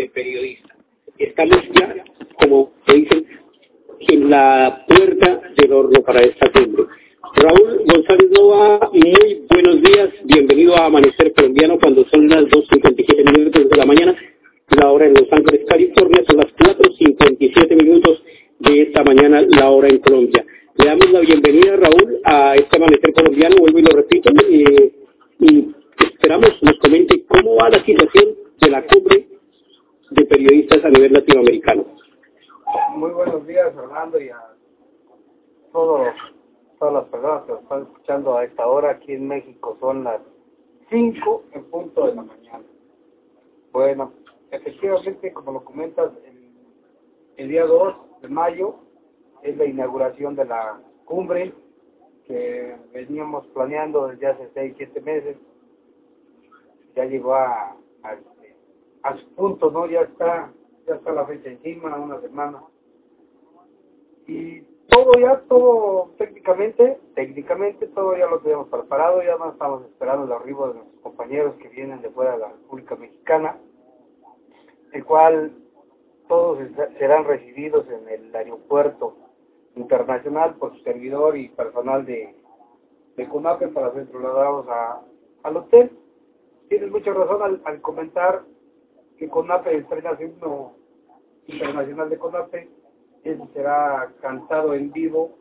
de periodistas. Estamos ya, como dicen, en la puerta del horno para esta cumbre. Raúl González Nova, muy buenos días, bienvenido a Amanecer Colombiano cuando son las 2.57 minutos de la mañana, la hora en Los Ángeles, California, son las 4.57 minutos de esta mañana, la hora en Colombia. Le damos la bienvenida, Raúl, a este Amanecer Colombiano, vuelvo y lo repito, y, y esperamos nos comente cómo va la situación de la cumbre de periodistas a nivel latinoamericano. Muy buenos días, Fernando, y a todos, todas las personas que nos están escuchando a esta hora. Aquí en México son las 5 en punto de la mañana. Bueno, efectivamente, como lo comentas, el, el día 2 de mayo es la inauguración de la cumbre que veníamos planeando desde hace 6, 7 meses. Ya llegó a, a, a su punto, ¿no? Ya está ya está la fecha encima, una semana. Y todo ya, todo técnicamente, técnicamente todo ya lo tenemos preparado, ya no estamos esperando el arribo de nuestros compañeros que vienen de fuera de la República Mexicana, el cual todos serán recibidos en el aeropuerto internacional por su servidor y personal de, de CONAPE para ser trasladados a, al hotel. Tienes mucha razón al, al comentar que CONAPE su himno internacional de CONAPE. Ese será cantado en vivo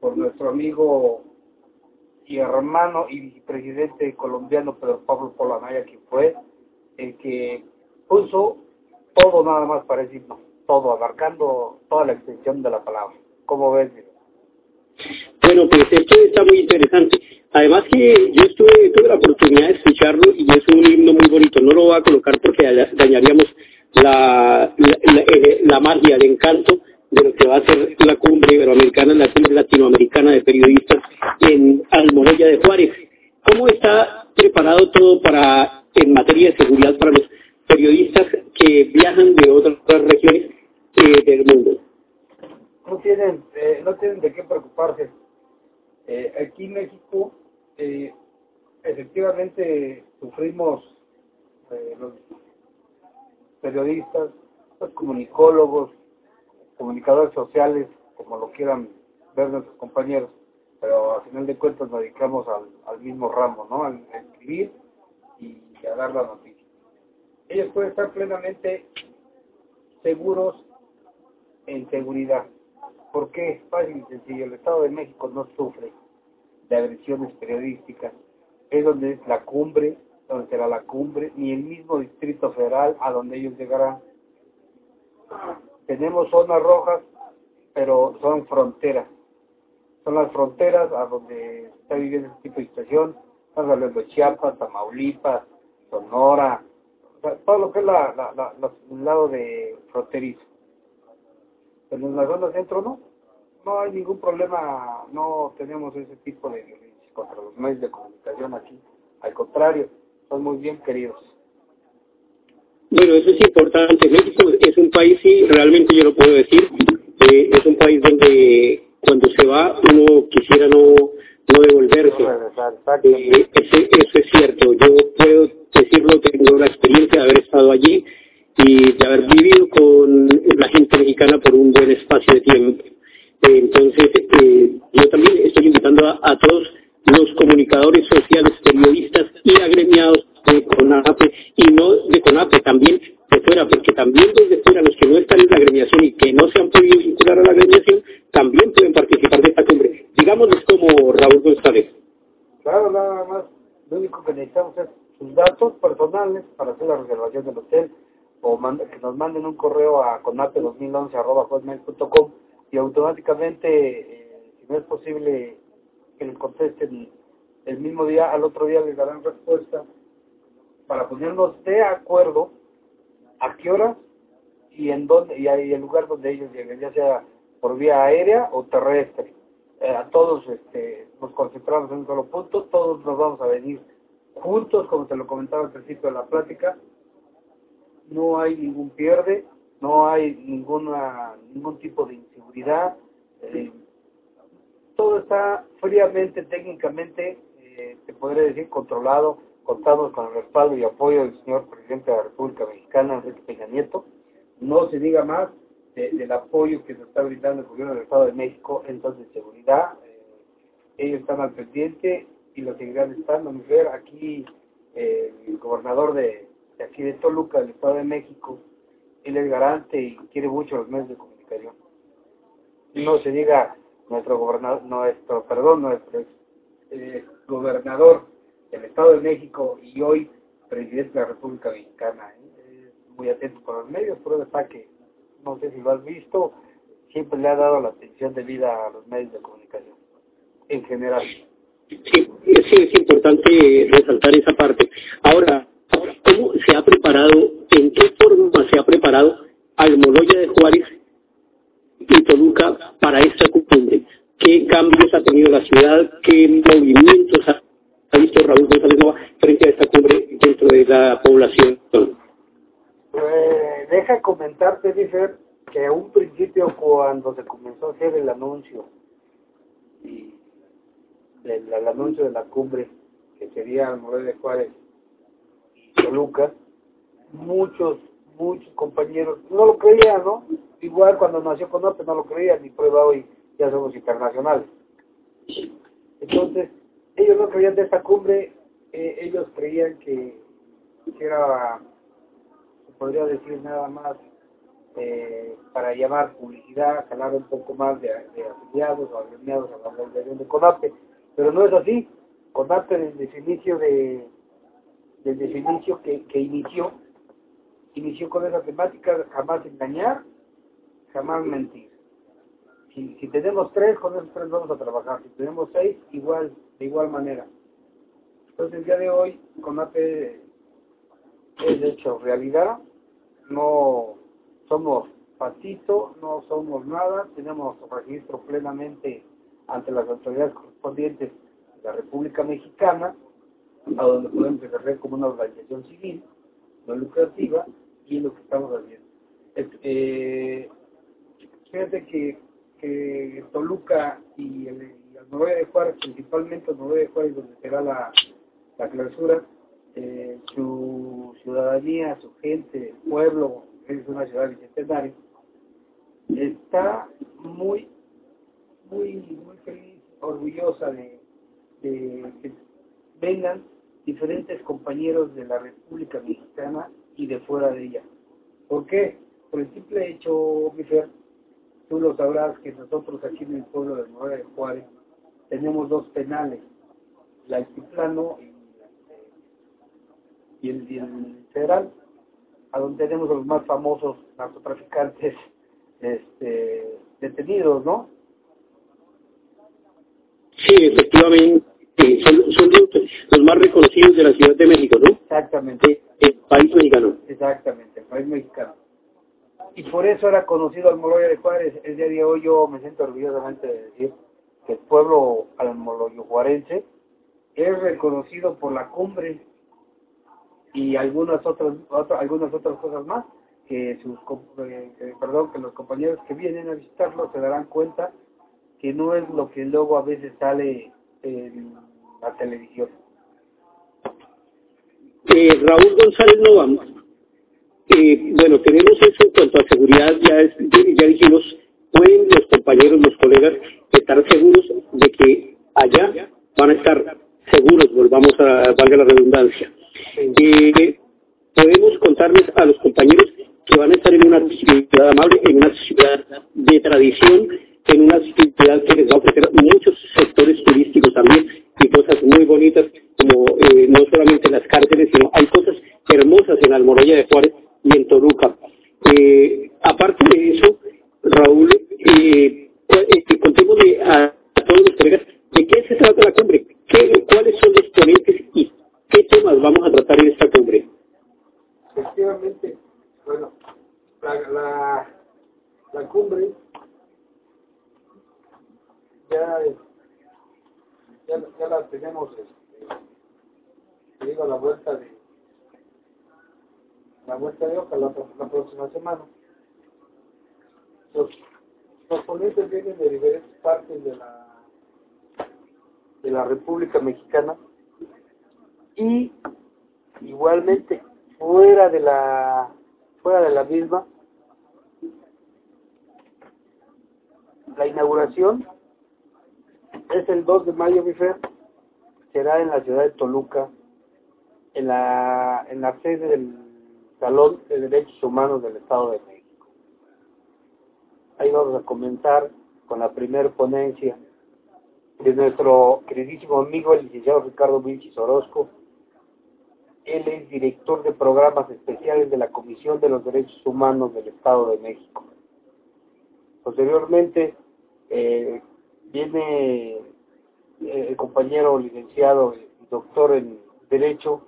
por nuestro amigo y hermano y presidente colombiano Pedro Pablo Polanaya, que fue el que puso todo nada más para himno, todo, abarcando toda la extensión de la palabra. ¿Cómo ves? Bueno, pues esto está muy interesante. Además que yo estuve, tuve la oportunidad de escucharlo y es un himno muy bonito. No lo voy a colocar porque dañaríamos la, la, la, magia, el encanto de lo que va a ser la cumbre iberoamericana, la cumbre latinoamericana de periodistas en Almoloya de Juárez. ¿Cómo está preparado todo para, en materia de seguridad para los periodistas que viajan de otras regiones eh, del mundo? No tienen, eh, no tienen de qué preocuparse. Eh, aquí en México, eh, efectivamente, sufrimos los periodistas, los comunicólogos, comunicadores sociales, como lo quieran ver nuestros compañeros, pero al final de cuentas nos dedicamos al, al mismo ramo, ¿no? Al escribir y a dar la noticia. Ellos pueden estar plenamente seguros en seguridad. ¿Por qué? Fácil y sencillo. El Estado de México no sufre de agresiones periodísticas. Es donde es la cumbre, donde será la cumbre, ni el mismo Distrito Federal a donde ellos llegarán. Tenemos zonas rojas, pero son fronteras. Son las fronteras a donde está viviendo este tipo de situación. Estamos hablando de Chiapas, Tamaulipas, Sonora, o sea, todo lo que es la, el lado de fronterizo. Pero en la zona centro no, no hay ningún problema, no tenemos ese tipo de violencia contra los medios de comunicación aquí. Al contrario, son muy bien queridos. Bueno, eso es importante. México es un país, sí, realmente yo lo puedo decir, eh, es un país donde cuando se va uno quisiera no, no devolverse. Es. Yo puedo decirlo, tengo la experiencia de haber estado allí y de haber vivido con la gente mexicana por un buen espacio de tiempo. Eh, entonces, eh, yo también estoy invitando a, a todos los comunicadores sociales, periodistas y agremiados de CONAPE y no de CONAPE, también de fuera, porque también desde fuera los que no están en la agremiación y que no se han podido vincular a la agremiación también pueden participar de esta cumbre. Digámosles como Raúl González. Claro, nada más. Lo único que necesitamos es sus datos personales para hacer la reservación del hotel o que nos manden un correo a conape2011.com y automáticamente, eh, si no es posible que les contesten el mismo día, al otro día les darán respuesta para ponernos de acuerdo a qué hora y en dónde y el lugar donde ellos lleguen, ya sea por vía aérea o terrestre. Eh, a todos este, nos concentramos en un solo punto, todos nos vamos a venir juntos, como te lo comentaba al principio de la plática, no hay ningún pierde, no hay ninguna ningún tipo de inseguridad, eh, todo está fríamente, técnicamente, eh, te podría decir, controlado contamos con el respaldo y apoyo del señor presidente de la República Mexicana, Enrique Peña Nieto. No se diga más del apoyo que se está brindando el gobierno del Estado de México en de seguridad. Eh, ellos están al pendiente y lo seguirán estando. Ver, aquí eh, el gobernador de, aquí de Toluca, del Estado de México, él es garante y quiere mucho los medios de comunicación. No se diga nuestro gobernador, nuestro, perdón, nuestro eh, gobernador del Estado de México y hoy presidente de la República Mexicana. ¿eh? muy atento con los medios, pero está que, no sé si lo has visto, siempre le ha dado la atención debida a los medios de comunicación, en general. Sí, sí es importante resaltar esa parte. Ahora, ¿cómo se ha preparado, en qué forma se ha preparado Almoloya de Juárez y Toluca para esta cumbre? ¿Qué cambios ha tenido la ciudad? ¿Qué movimientos ha visto Raúl González Nova frente a esta cumbre dentro de la población? Eh, deja comentarte, Difer, que a un principio cuando se comenzó a hacer el anuncio el, anuncio de la cumbre que sería Morel de Juárez y Toluca, muchos, muchos compañeros no lo creían, ¿no? Igual cuando nació Conope no lo creían, ni prueba hoy ya somos internacionales. Entonces, ellos no creían de esta cumbre, eh, ellos creían que, era, se podría decir nada más, eh, para llamar publicidad, jalar un poco más de, afiliados o agremiados a la organización de CONAPE, pero no es así. CONAPE desde su inicio de desde su inicio que, que inició, inició con esa temática, jamás engañar, jamás mentir. Si, si tenemos tres, con esos tres vamos a trabajar. Si tenemos seis, igual de igual manera. Entonces el día de hoy CONAPE es hecho realidad, no somos patito, no somos nada, tenemos registro plenamente ante las autoridades correspondientes de la República Mexicana, a donde podemos ejercer como una organización civil, no lucrativa, y es lo que estamos haciendo. Eh, fíjate que, Toluca y el, Noruega de Juárez, principalmente Noruega de Juárez, donde será la, la clausura, eh, su ciudadanía, su gente, el pueblo, es una ciudad bicentenaria, está muy, muy, muy feliz, orgullosa de, que vengan diferentes compañeros de la República Mexicana y de fuera de ella. ¿Por qué? Por el simple hecho, Mifer, tú lo sabrás que nosotros aquí en el pueblo de Noruega de Juárez tenemos dos penales, la altiplano y el, y federal, a donde tenemos los más famosos narcotraficantes este, detenidos, ¿no? Sí, efectivamente, son, son los, más reconocidos de la Ciudad de México, ¿no? Exactamente. El país mexicano. Exactamente, el país mexicano. Y por eso era conocido al Moloya de Juárez. El día de hoy yo me siento orgullosamente de decir que el pueblo almoloyojuarense es reconocido por la cumbre y algunas otras algunas otras cosas más que sus eh, perdón que los compañeros que vienen a visitarlo se darán cuenta que no es lo que luego a veces sale en la televisión. Eh, Raúl González Nova, eh, bueno, tenemos eso en cuanto a seguridad, ya, ya dijimos, pueden los compañeros, los colegas estar seguros de que allá van a estar seguros, volvamos a, valga la redundancia. Eh, podemos contarles a los compañeros que van a estar en una ciudad amable, en una ciudad de tradición, en una ciudad que les va a ofrecer muchos sectores turísticos también y cosas muy bonitas, como eh, no solamente las cárceles, sino hay cosas hermosas en Almoroya de Juárez y en Toruca. Eh, aparte de eso, Raúl, eh, eh, contémosle a, todos los colegas de qué se trata la cumbre, ¿Qué, cuáles son los ponentes y qué temas vamos a tratar en esta cumbre. Efectivamente, bueno, la, la, la cumbre ya, ya, ya tenemos, este, digo, la vuelta de la vuelta de hoja la, la próxima semana. Los, los ponentes vienen de diferentes partes de la de la República Mexicana y igualmente fuera de la fuera de la misma la inauguración es el 2 de mayo, mi fe, será en la ciudad de Toluca, en la, en la sede del Salón de Derechos Humanos del Estado de México. Ahí vamos a comenzar con la primera ponencia de nuestro queridísimo amigo, el licenciado Ricardo Vilchis Orozco. Él es director de programas especiales de la Comisión de los Derechos Humanos del Estado de México. Posteriormente, eh, viene eh, compañero licenciado y doctor en Derecho,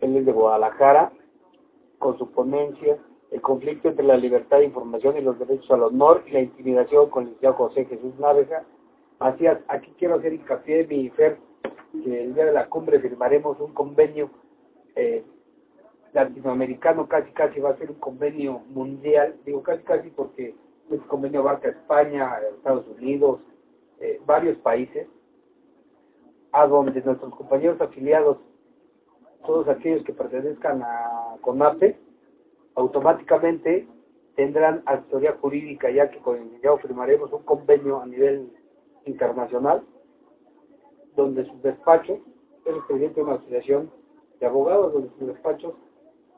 él es de Guadalajara, con su ponencia El conflicto entre la libertad de información y los derechos al honor y la intimidación con el licenciado José Jesús Náveja. Así, aquí quiero hacer hincapié, mi Fer, que el día de la cumbre firmaremos un convenio eh, latinoamericano, casi casi va a ser un convenio mundial, digo casi casi porque este convenio abarca España, Estados Unidos, eh, varios países, a donde nuestros compañeros afiliados, todos aquellos que pertenezcan a CONAPE, automáticamente tendrán asesoría jurídica, ya que con licenciado firmaremos un convenio a nivel internacional, donde sus despachos, es el presidente de una asociación de abogados, donde sus despachos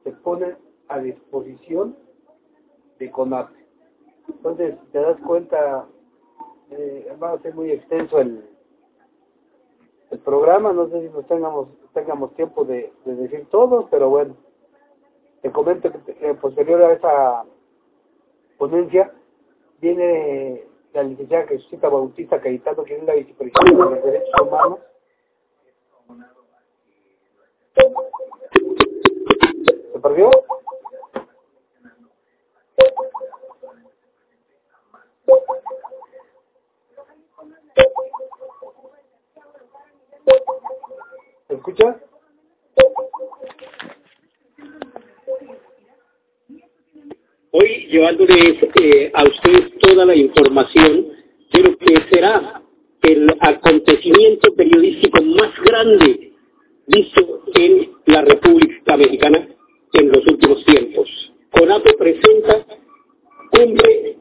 se ponen a disposición de CONAPE. Entonces, te das cuenta, eh, va a ser muy extenso el, el programa, no sé si nos tengamos, tengamos tiempo de, decir todo, pero bueno, te comento que posterior a esa ponencia viene la licenciada Jesucita Bautista Cayetano, que es la vicepresidenta de derechos humanos. ¿Se perdió? ¿Se escucha? Hoy llevándoles eh, a ustedes toda la información de lo que será el acontecimiento periodístico más grande visto en la República Mexicana en los últimos tiempos. CONAPE presenta cumbre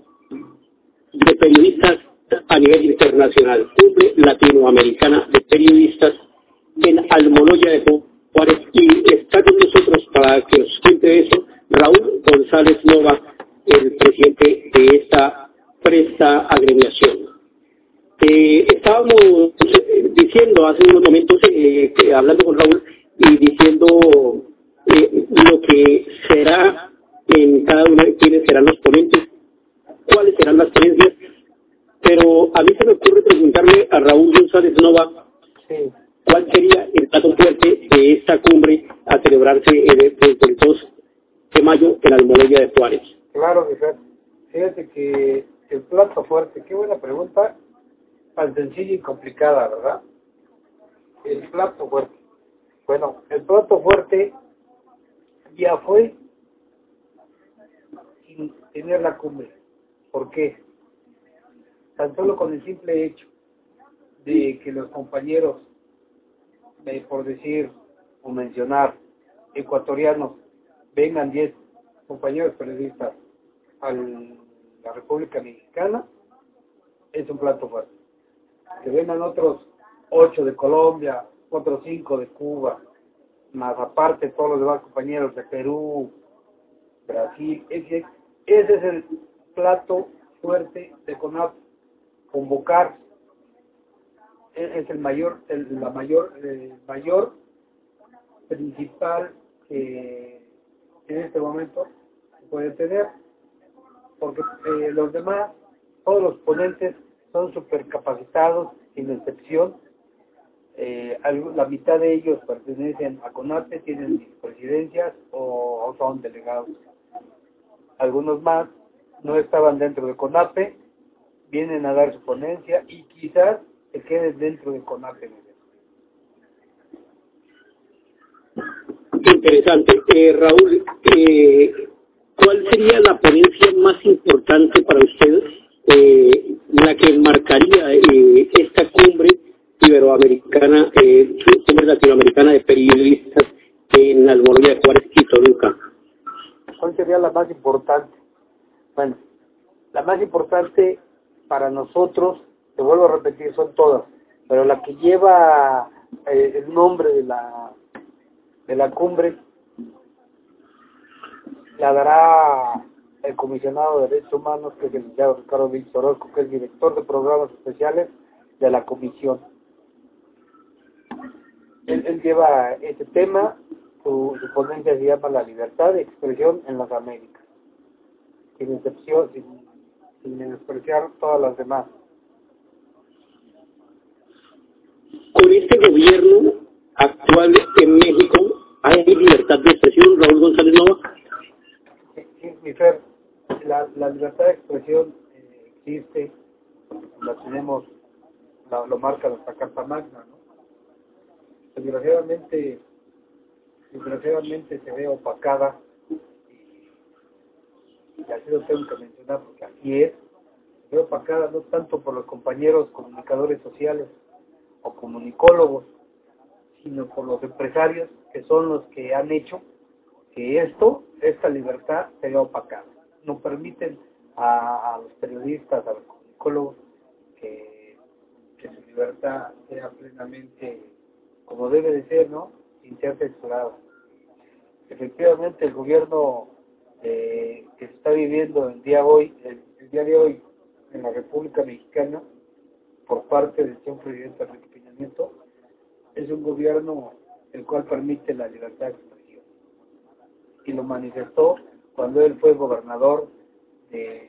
de periodistas a nivel internacional, cumbre latinoamericana de periodistas en Almoloya de Juárez. Y está con nosotros para que nos cuente eso Raúl González Nova, el presidente de esta presta agremiación. Eh, estábamos diciendo hace unos momentos, eh, hablando con Raúl y diciendo eh, lo que será en cada uno de quienes serán los ponentes, cuáles serán las creencias, pero a mí se me ocurre preguntarle a Raúl González Nova cuál sería el plato fuerte de esta cumbre a celebrarse desde el 2 de mayo en la Almoleya de Juárez. Claro, fíjate que el plato fuerte, qué buena pregunta, tan sencilla y complicada, ¿verdad? El plato fuerte. Bueno, el plato fuerte ya fue sin tener la cumbre. ¿Por qué? Tan solo con el simple hecho de que los compañeros, por decir o mencionar, ecuatorianos, vengan 10 compañeros periodistas a la República Mexicana, es un plato fuerte. Que vengan otros 8 de Colombia, otros 5 de Cuba, más aparte todos los demás compañeros de Perú, Brasil, ese, ese es el plato fuerte de CONAP, convocar es el mayor, el, la mayor, el mayor principal que en este momento se puede tener, porque eh, los demás, todos los ponentes son supercapacitados, sin excepción. Eh, la mitad de ellos pertenecen a CONATE, tienen presidencias o, o, son delegados. Algunos más no estaban dentro de CONAPE, vienen a dar su ponencia y quizás se queden dentro de CONAPE. interesante. Eh, Raúl, eh, ¿cuál sería la ponencia más importante para ustedes, eh, la que marcaría esta cumbre iberoamericana, cumbre latinoamericana de periodistas en Almoloya de Juárez y Toluca. ¿Cuál sería la más importante? Bueno, la más importante para nosotros, te vuelvo a repetir, son todas, pero la que lleva eh, el nombre de la de la cumbre la dará el comisionado de derechos humanos, que es el licenciado Ricardo Víctor Orozco, que es director de programas especiales de la comisión. Él, lleva este tema, su, ponencia se llama La libertad de expresión en las Américas, sin excepción, sin, sin despreciar todas las demás. Con este gobierno actual en México, ¿hay libertad de expresión, Raúl González Nova? Sí, mi Fer, la, la libertad de expresión eh, existe, la tenemos, lo marca nuestra Carta Magna, ¿no? Desgraciadamente, desgraciadamente se ve opacada, y así lo tengo que mencionar porque así es, se ve opacada no tanto por los compañeros comunicadores sociales o comunicólogos, sino por los empresarios que son los que han hecho que esto, esta libertad, se opacada. No permiten a, los periodistas, a los comunicólogos, que, su libertad sea plenamente como debe de ser, ¿no? Sin ser censurada. Efectivamente, el gobierno eh, que se está viviendo el día, de hoy en la República Mexicana, por parte del señor presidente Es un gobierno el cual permite la libertad de expresión. Y lo manifestó cuando él fue gobernador de,